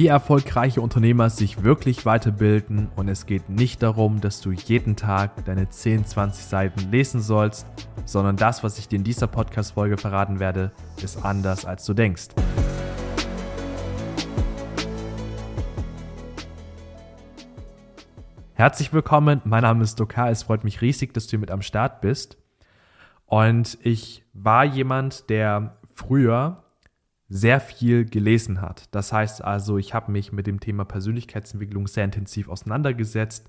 wie erfolgreiche Unternehmer sich wirklich weiterbilden und es geht nicht darum, dass du jeden Tag deine 10, 20 Seiten lesen sollst, sondern das, was ich dir in dieser Podcast-Folge verraten werde, ist anders, als du denkst. Herzlich willkommen, mein Name ist Dokar, es freut mich riesig, dass du mit am Start bist. Und ich war jemand, der früher sehr viel gelesen hat. Das heißt also, ich habe mich mit dem Thema Persönlichkeitsentwicklung sehr intensiv auseinandergesetzt,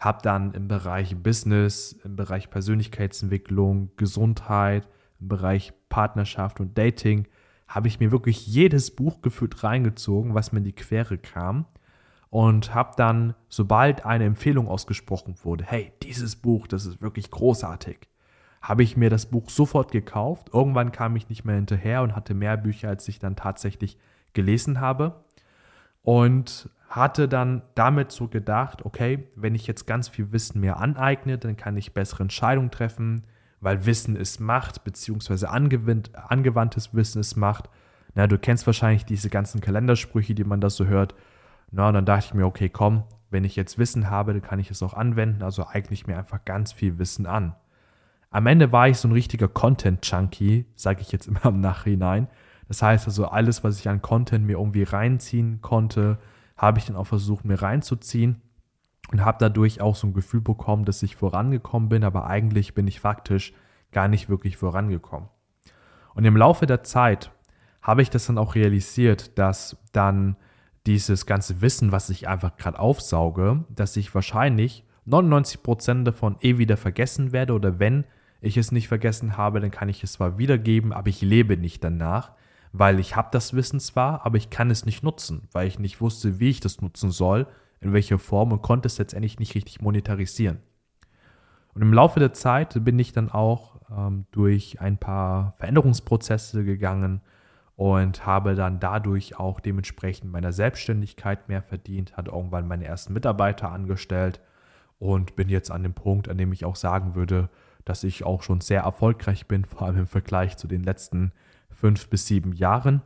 habe dann im Bereich Business, im Bereich Persönlichkeitsentwicklung, Gesundheit, im Bereich Partnerschaft und Dating, habe ich mir wirklich jedes Buch gefühlt reingezogen, was mir in die Quere kam und habe dann, sobald eine Empfehlung ausgesprochen wurde, hey, dieses Buch, das ist wirklich großartig, habe ich mir das Buch sofort gekauft. Irgendwann kam ich nicht mehr hinterher und hatte mehr Bücher, als ich dann tatsächlich gelesen habe. Und hatte dann damit so gedacht, okay, wenn ich jetzt ganz viel Wissen mir aneigne, dann kann ich bessere Entscheidungen treffen, weil Wissen ist Macht, beziehungsweise angewandtes Wissen ist Macht. Na, du kennst wahrscheinlich diese ganzen Kalendersprüche, die man da so hört. Na, und dann dachte ich mir, okay, komm, wenn ich jetzt Wissen habe, dann kann ich es auch anwenden, also eigne ich mir einfach ganz viel Wissen an. Am Ende war ich so ein richtiger Content-Junkie, sage ich jetzt immer im Nachhinein. Das heißt also, alles, was ich an Content mir irgendwie reinziehen konnte, habe ich dann auch versucht, mir reinzuziehen und habe dadurch auch so ein Gefühl bekommen, dass ich vorangekommen bin, aber eigentlich bin ich faktisch gar nicht wirklich vorangekommen. Und im Laufe der Zeit habe ich das dann auch realisiert, dass dann dieses ganze Wissen, was ich einfach gerade aufsauge, dass ich wahrscheinlich 99% davon eh wieder vergessen werde oder wenn ich es nicht vergessen habe, dann kann ich es zwar wiedergeben, aber ich lebe nicht danach, weil ich habe das Wissen zwar, aber ich kann es nicht nutzen, weil ich nicht wusste, wie ich das nutzen soll, in welcher Form und konnte es letztendlich nicht richtig monetarisieren. Und im Laufe der Zeit bin ich dann auch ähm, durch ein paar Veränderungsprozesse gegangen und habe dann dadurch auch dementsprechend meiner Selbstständigkeit mehr verdient, hatte irgendwann meine ersten Mitarbeiter angestellt und bin jetzt an dem Punkt, an dem ich auch sagen würde, dass ich auch schon sehr erfolgreich bin, vor allem im Vergleich zu den letzten fünf bis sieben Jahren.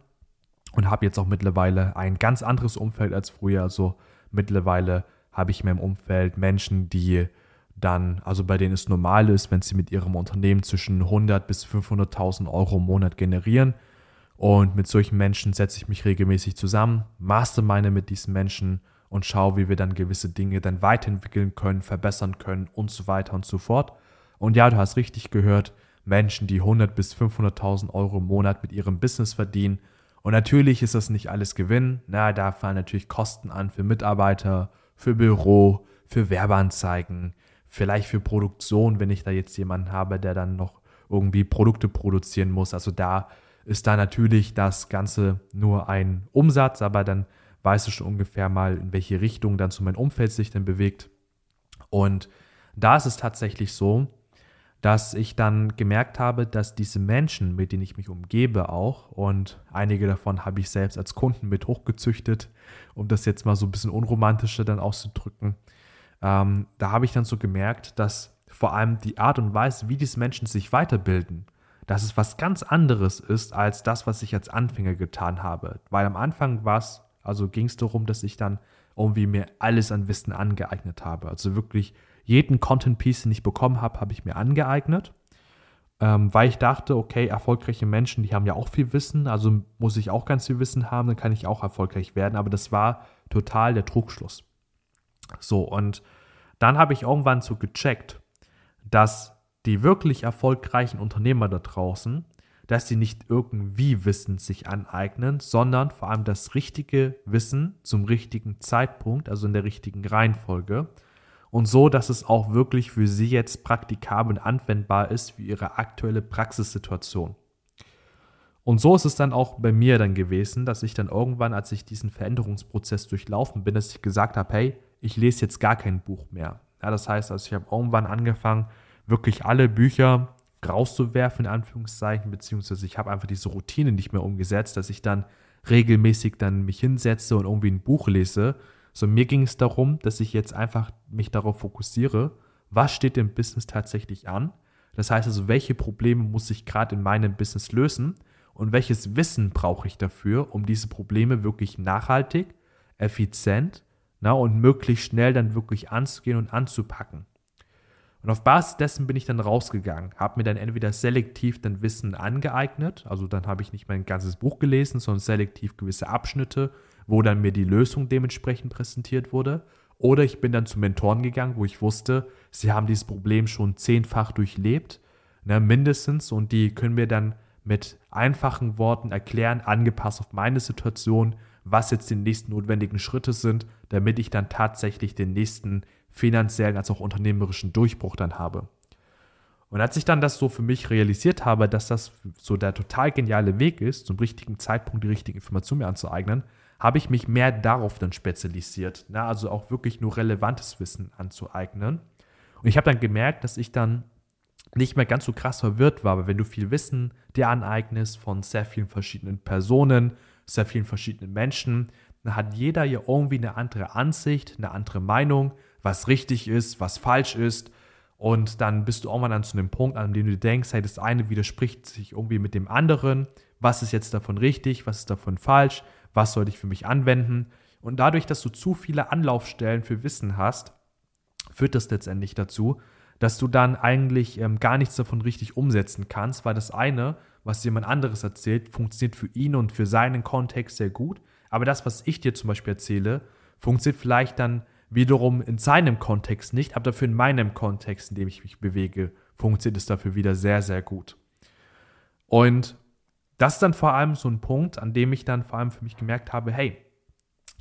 Und habe jetzt auch mittlerweile ein ganz anderes Umfeld als früher. Also mittlerweile habe ich mehr im Umfeld Menschen, die dann, also bei denen es normal ist, wenn sie mit ihrem Unternehmen zwischen 100 bis 500.000 Euro im Monat generieren. Und mit solchen Menschen setze ich mich regelmäßig zusammen, mastermine mit diesen Menschen und schaue, wie wir dann gewisse Dinge dann weiterentwickeln können, verbessern können und so weiter und so fort. Und ja, du hast richtig gehört, Menschen, die 100 bis 500.000 Euro im Monat mit ihrem Business verdienen. Und natürlich ist das nicht alles Gewinn. Na, da fallen natürlich Kosten an für Mitarbeiter, für Büro, für Werbeanzeigen, vielleicht für Produktion, wenn ich da jetzt jemanden habe, der dann noch irgendwie Produkte produzieren muss. Also da ist da natürlich das Ganze nur ein Umsatz, aber dann weißt du schon ungefähr mal, in welche Richtung dann zu meinem Umfeld sich dann bewegt. Und da ist es tatsächlich so, dass ich dann gemerkt habe, dass diese Menschen, mit denen ich mich umgebe auch, und einige davon habe ich selbst als Kunden mit hochgezüchtet, um das jetzt mal so ein bisschen unromantischer dann auszudrücken, ähm, da habe ich dann so gemerkt, dass vor allem die Art und Weise, wie diese Menschen sich weiterbilden, dass es was ganz anderes ist als das, was ich als Anfänger getan habe. Weil am Anfang war es, also ging es darum, dass ich dann irgendwie mir alles an Wissen angeeignet habe. Also wirklich jeden Content-Piece, den ich bekommen habe, habe ich mir angeeignet, ähm, weil ich dachte, okay, erfolgreiche Menschen, die haben ja auch viel Wissen, also muss ich auch ganz viel Wissen haben, dann kann ich auch erfolgreich werden. Aber das war total der Trugschluss. So, und dann habe ich irgendwann so gecheckt, dass die wirklich erfolgreichen Unternehmer da draußen, dass sie nicht irgendwie Wissen sich aneignen, sondern vor allem das richtige Wissen zum richtigen Zeitpunkt, also in der richtigen Reihenfolge und so, dass es auch wirklich für Sie jetzt praktikabel und anwendbar ist für Ihre aktuelle Praxissituation. Und so ist es dann auch bei mir dann gewesen, dass ich dann irgendwann, als ich diesen Veränderungsprozess durchlaufen bin, dass ich gesagt habe, hey, ich lese jetzt gar kein Buch mehr. Ja, das heißt, also ich habe irgendwann angefangen, wirklich alle Bücher rauszuwerfen, in Anführungszeichen, beziehungsweise ich habe einfach diese Routine nicht mehr umgesetzt, dass ich dann regelmäßig dann mich hinsetze und irgendwie ein Buch lese, so, mir ging es darum, dass ich jetzt einfach mich darauf fokussiere, was steht im Business tatsächlich an. Das heißt also, welche Probleme muss ich gerade in meinem Business lösen und welches Wissen brauche ich dafür, um diese Probleme wirklich nachhaltig, effizient na, und möglichst schnell dann wirklich anzugehen und anzupacken. Und auf Basis dessen bin ich dann rausgegangen, habe mir dann entweder selektiv dann Wissen angeeignet, also dann habe ich nicht mein ganzes Buch gelesen, sondern selektiv gewisse Abschnitte, wo dann mir die Lösung dementsprechend präsentiert wurde. Oder ich bin dann zu Mentoren gegangen, wo ich wusste, sie haben dieses Problem schon zehnfach durchlebt, ne, mindestens, und die können mir dann mit einfachen Worten erklären, angepasst auf meine Situation, was jetzt die nächsten notwendigen Schritte sind, damit ich dann tatsächlich den nächsten finanziellen als auch unternehmerischen Durchbruch dann habe. Und als ich dann das so für mich realisiert habe, dass das so der total geniale Weg ist, zum richtigen Zeitpunkt die richtigen Informationen mir anzueignen, habe ich mich mehr darauf dann spezialisiert. Ne? Also auch wirklich nur relevantes Wissen anzueignen. Und ich habe dann gemerkt, dass ich dann nicht mehr ganz so krass verwirrt war, weil wenn du viel Wissen dir aneignest von sehr vielen verschiedenen Personen, sehr vielen verschiedenen Menschen, dann hat jeder ja irgendwie eine andere Ansicht, eine andere Meinung, was richtig ist, was falsch ist. Und dann bist du mal dann zu einem Punkt, an dem du denkst, hey, das eine widerspricht sich irgendwie mit dem anderen. Was ist jetzt davon richtig? Was ist davon falsch? Was sollte ich für mich anwenden? Und dadurch, dass du zu viele Anlaufstellen für Wissen hast, führt das letztendlich dazu, dass du dann eigentlich ähm, gar nichts davon richtig umsetzen kannst, weil das eine, was jemand anderes erzählt, funktioniert für ihn und für seinen Kontext sehr gut. Aber das, was ich dir zum Beispiel erzähle, funktioniert vielleicht dann wiederum in seinem Kontext nicht, aber dafür in meinem Kontext, in dem ich mich bewege, funktioniert es dafür wieder sehr, sehr gut. Und das ist dann vor allem so ein Punkt, an dem ich dann vor allem für mich gemerkt habe, hey,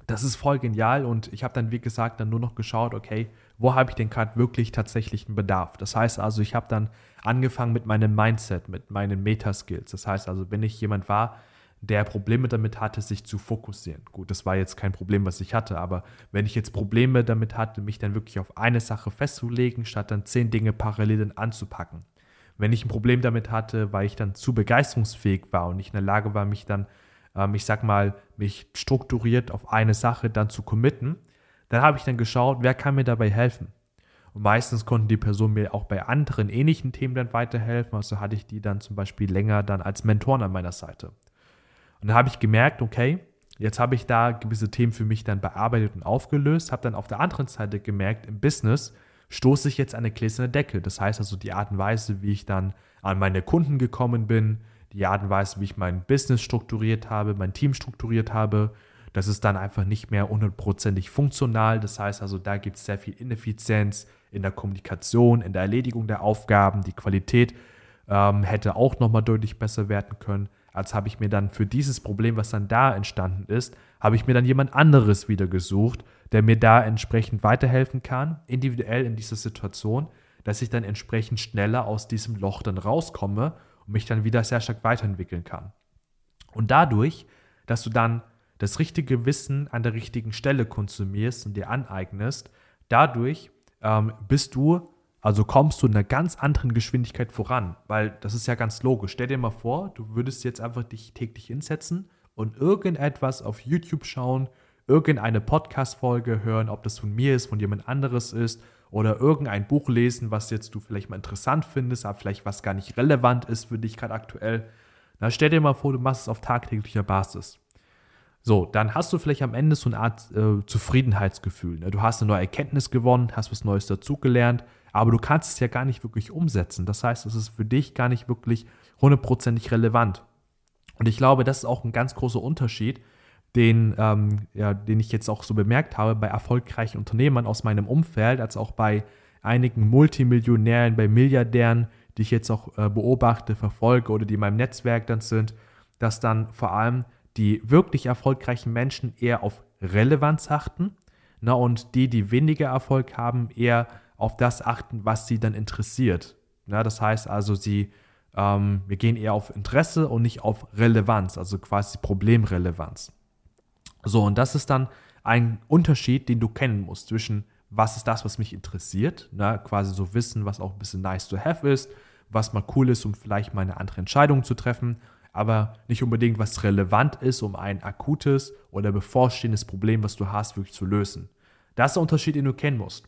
das ist voll genial und ich habe dann, wie gesagt, dann nur noch geschaut, okay, wo habe ich denn gerade wirklich tatsächlichen Bedarf? Das heißt also, ich habe dann angefangen mit meinem Mindset, mit meinen Metaskills. Das heißt also, wenn ich jemand war, der Probleme damit hatte, sich zu fokussieren. Gut, das war jetzt kein Problem, was ich hatte, aber wenn ich jetzt Probleme damit hatte, mich dann wirklich auf eine Sache festzulegen, statt dann zehn Dinge parallel anzupacken. Wenn ich ein Problem damit hatte, weil ich dann zu begeisterungsfähig war und nicht in der Lage war, mich dann, ähm, ich sag mal, mich strukturiert auf eine Sache dann zu committen, dann habe ich dann geschaut, wer kann mir dabei helfen. Und meistens konnten die Personen mir auch bei anderen ähnlichen Themen dann weiterhelfen. Also hatte ich die dann zum Beispiel länger dann als Mentoren an meiner Seite. Und dann habe ich gemerkt, okay, jetzt habe ich da gewisse Themen für mich dann bearbeitet und aufgelöst, habe dann auf der anderen Seite gemerkt, im Business stoße ich jetzt an eine gläserne Decke. Das heißt also die Art und Weise, wie ich dann an meine Kunden gekommen bin, die Art und Weise, wie ich mein Business strukturiert habe, mein Team strukturiert habe, das ist dann einfach nicht mehr hundertprozentig funktional. Das heißt also, da gibt es sehr viel Ineffizienz in der Kommunikation, in der Erledigung der Aufgaben. Die Qualität ähm, hätte auch nochmal deutlich besser werden können als habe ich mir dann für dieses Problem, was dann da entstanden ist, habe ich mir dann jemand anderes wieder gesucht, der mir da entsprechend weiterhelfen kann, individuell in dieser Situation, dass ich dann entsprechend schneller aus diesem Loch dann rauskomme und mich dann wieder sehr stark weiterentwickeln kann. Und dadurch, dass du dann das richtige Wissen an der richtigen Stelle konsumierst und dir aneignest, dadurch ähm, bist du also kommst du in einer ganz anderen Geschwindigkeit voran, weil das ist ja ganz logisch. Stell dir mal vor, du würdest jetzt einfach dich täglich hinsetzen und irgendetwas auf YouTube schauen, irgendeine Podcast-Folge hören, ob das von mir ist, von jemand anderes ist oder irgendein Buch lesen, was jetzt du vielleicht mal interessant findest, aber vielleicht was gar nicht relevant ist für dich gerade aktuell. Na, stell dir mal vor, du machst es auf tagtäglicher Basis. So, dann hast du vielleicht am Ende so eine Art äh, Zufriedenheitsgefühl. Ne? Du hast eine neue Erkenntnis gewonnen, hast was Neues dazugelernt, aber du kannst es ja gar nicht wirklich umsetzen. Das heißt, es ist für dich gar nicht wirklich hundertprozentig relevant. Und ich glaube, das ist auch ein ganz großer Unterschied, den, ähm, ja, den ich jetzt auch so bemerkt habe bei erfolgreichen Unternehmern aus meinem Umfeld, als auch bei einigen Multimillionären, bei Milliardären, die ich jetzt auch äh, beobachte, verfolge oder die in meinem Netzwerk dann sind, dass dann vor allem die wirklich erfolgreichen Menschen eher auf Relevanz achten na, und die, die weniger Erfolg haben, eher auf das achten, was sie dann interessiert. Ja, das heißt also, sie, ähm, wir gehen eher auf Interesse und nicht auf Relevanz, also quasi Problemrelevanz. So, und das ist dann ein Unterschied, den du kennen musst zwischen, was ist das, was mich interessiert, ne? quasi so Wissen, was auch ein bisschen nice to have ist, was mal cool ist, um vielleicht mal eine andere Entscheidung zu treffen, aber nicht unbedingt, was relevant ist, um ein akutes oder bevorstehendes Problem, was du hast, wirklich zu lösen. Das ist der Unterschied, den du kennen musst.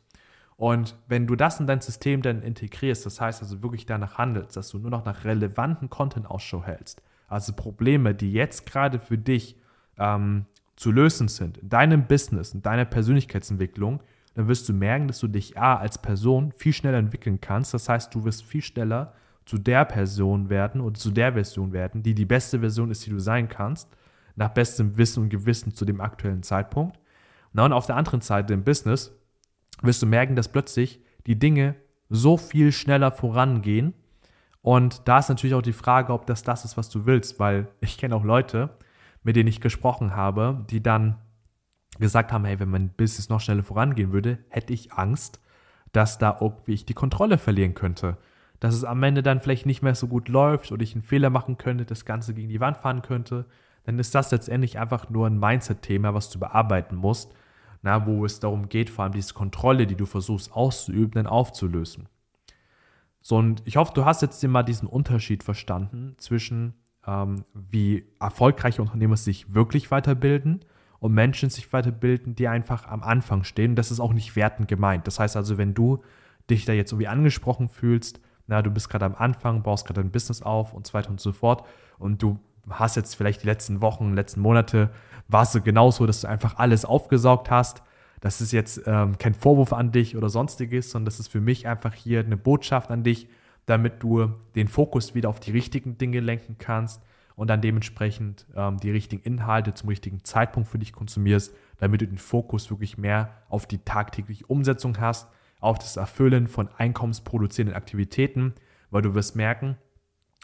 Und wenn du das in dein System dann integrierst, das heißt also wirklich danach handelst, dass du nur noch nach relevanten Content Ausschau hältst, also Probleme, die jetzt gerade für dich ähm, zu lösen sind in deinem Business, in deiner Persönlichkeitsentwicklung, dann wirst du merken, dass du dich A als Person viel schneller entwickeln kannst. Das heißt, du wirst viel schneller zu der Person werden oder zu der Version werden, die die beste Version ist, die du sein kannst, nach bestem Wissen und Gewissen zu dem aktuellen Zeitpunkt. Na, und auf der anderen Seite im Business wirst du merken, dass plötzlich die Dinge so viel schneller vorangehen. Und da ist natürlich auch die Frage, ob das das ist, was du willst, weil ich kenne auch Leute, mit denen ich gesprochen habe, die dann gesagt haben, hey, wenn mein Business noch schneller vorangehen würde, hätte ich Angst, dass da irgendwie ich die Kontrolle verlieren könnte. Dass es am Ende dann vielleicht nicht mehr so gut läuft oder ich einen Fehler machen könnte, das Ganze gegen die Wand fahren könnte. Dann ist das letztendlich einfach nur ein Mindset-Thema, was du bearbeiten musst, na, wo es darum geht, vor allem diese Kontrolle, die du versuchst auszuüben, dann aufzulösen. So, und ich hoffe, du hast jetzt mal diesen Unterschied verstanden zwischen, ähm, wie erfolgreiche Unternehmer sich wirklich weiterbilden und Menschen sich weiterbilden, die einfach am Anfang stehen. das ist auch nicht wertend gemeint. Das heißt also, wenn du dich da jetzt irgendwie angesprochen fühlst, na, du bist gerade am Anfang, baust gerade dein Business auf und so weiter und so fort und du hast jetzt vielleicht die letzten Wochen, letzten Monate, warst du genauso, dass du einfach alles aufgesaugt hast. Das ist jetzt ähm, kein Vorwurf an dich oder sonstiges, sondern das ist für mich einfach hier eine Botschaft an dich, damit du den Fokus wieder auf die richtigen Dinge lenken kannst, und dann dementsprechend ähm, die richtigen Inhalte zum richtigen Zeitpunkt für dich konsumierst, damit du den Fokus wirklich mehr auf die tagtägliche Umsetzung hast, auf das Erfüllen von einkommensproduzierenden Aktivitäten, weil du wirst merken,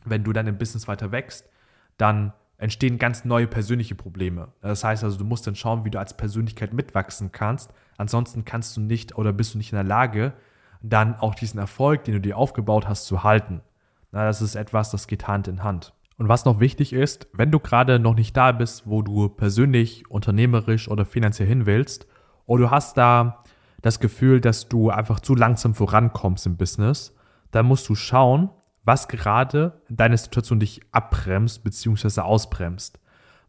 wenn du dann im Business weiter wächst, dann entstehen ganz neue persönliche Probleme. Das heißt also, du musst dann schauen, wie du als Persönlichkeit mitwachsen kannst. Ansonsten kannst du nicht oder bist du nicht in der Lage, dann auch diesen Erfolg, den du dir aufgebaut hast, zu halten. Na, das ist etwas, das geht Hand in Hand. Und was noch wichtig ist, wenn du gerade noch nicht da bist, wo du persönlich, unternehmerisch oder finanziell hin willst, oder du hast da das Gefühl, dass du einfach zu langsam vorankommst im Business, dann musst du schauen, was gerade in deiner Situation dich abbremst bzw. ausbremst.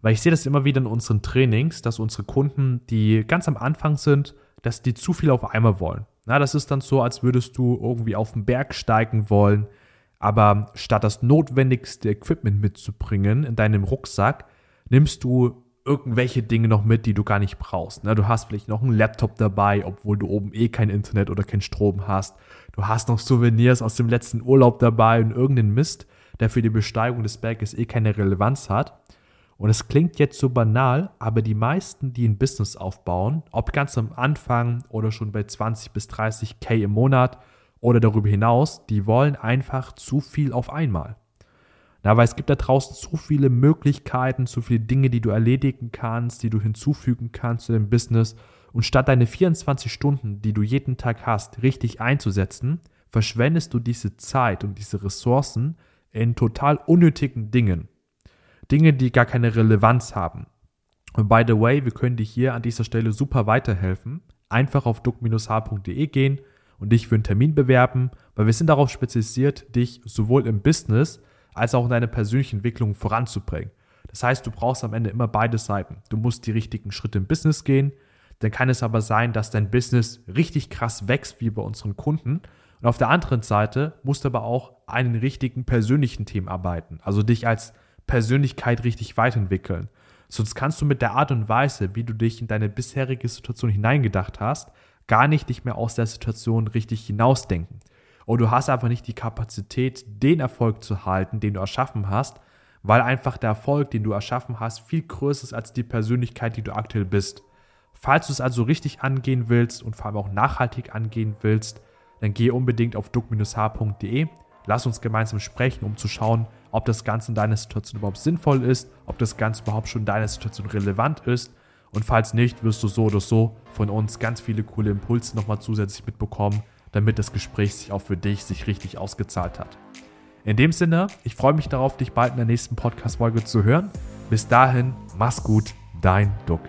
Weil ich sehe das immer wieder in unseren Trainings, dass unsere Kunden, die ganz am Anfang sind, dass die zu viel auf einmal wollen. Na, das ist dann so, als würdest du irgendwie auf den Berg steigen wollen, aber statt das notwendigste Equipment mitzubringen in deinem Rucksack, nimmst du irgendwelche Dinge noch mit, die du gar nicht brauchst. Ne? Du hast vielleicht noch einen Laptop dabei, obwohl du oben eh kein Internet oder kein Strom hast. Du hast noch Souvenirs aus dem letzten Urlaub dabei und irgendeinen Mist, der für die Besteigung des Berges eh keine Relevanz hat. Und es klingt jetzt so banal, aber die meisten, die ein Business aufbauen, ob ganz am Anfang oder schon bei 20 bis 30 K im Monat, oder darüber hinaus, die wollen einfach zu viel auf einmal. Na, weil es gibt da draußen zu viele Möglichkeiten, zu viele Dinge, die du erledigen kannst, die du hinzufügen kannst zu dem Business. Und statt deine 24 Stunden, die du jeden Tag hast, richtig einzusetzen, verschwendest du diese Zeit und diese Ressourcen in total unnötigen Dingen. Dinge, die gar keine Relevanz haben. Und by the way, wir können dir hier an dieser Stelle super weiterhelfen. Einfach auf duck-h.de gehen, und dich für einen Termin bewerben, weil wir sind darauf spezialisiert, dich sowohl im Business als auch in deiner persönlichen Entwicklung voranzubringen. Das heißt, du brauchst am Ende immer beide Seiten. Du musst die richtigen Schritte im Business gehen, dann kann es aber sein, dass dein Business richtig krass wächst, wie bei unseren Kunden. Und auf der anderen Seite musst du aber auch den richtigen persönlichen Themen arbeiten, also dich als Persönlichkeit richtig weiterentwickeln. Sonst kannst du mit der Art und Weise, wie du dich in deine bisherige Situation hineingedacht hast, gar nicht dich mehr aus der Situation richtig hinausdenken. Und du hast einfach nicht die Kapazität, den Erfolg zu halten, den du erschaffen hast, weil einfach der Erfolg, den du erschaffen hast, viel größer ist als die Persönlichkeit, die du aktuell bist. Falls du es also richtig angehen willst und vor allem auch nachhaltig angehen willst, dann geh unbedingt auf duck-h.de. Lass uns gemeinsam sprechen, um zu schauen, ob das Ganze in deiner Situation überhaupt sinnvoll ist, ob das Ganze überhaupt schon in deiner Situation relevant ist und falls nicht, wirst du so oder so von uns ganz viele coole Impulse nochmal zusätzlich mitbekommen, damit das Gespräch sich auch für dich sich richtig ausgezahlt hat. In dem Sinne, ich freue mich darauf, dich bald in der nächsten Podcast-Folge zu hören. Bis dahin, mach's gut, dein Duck.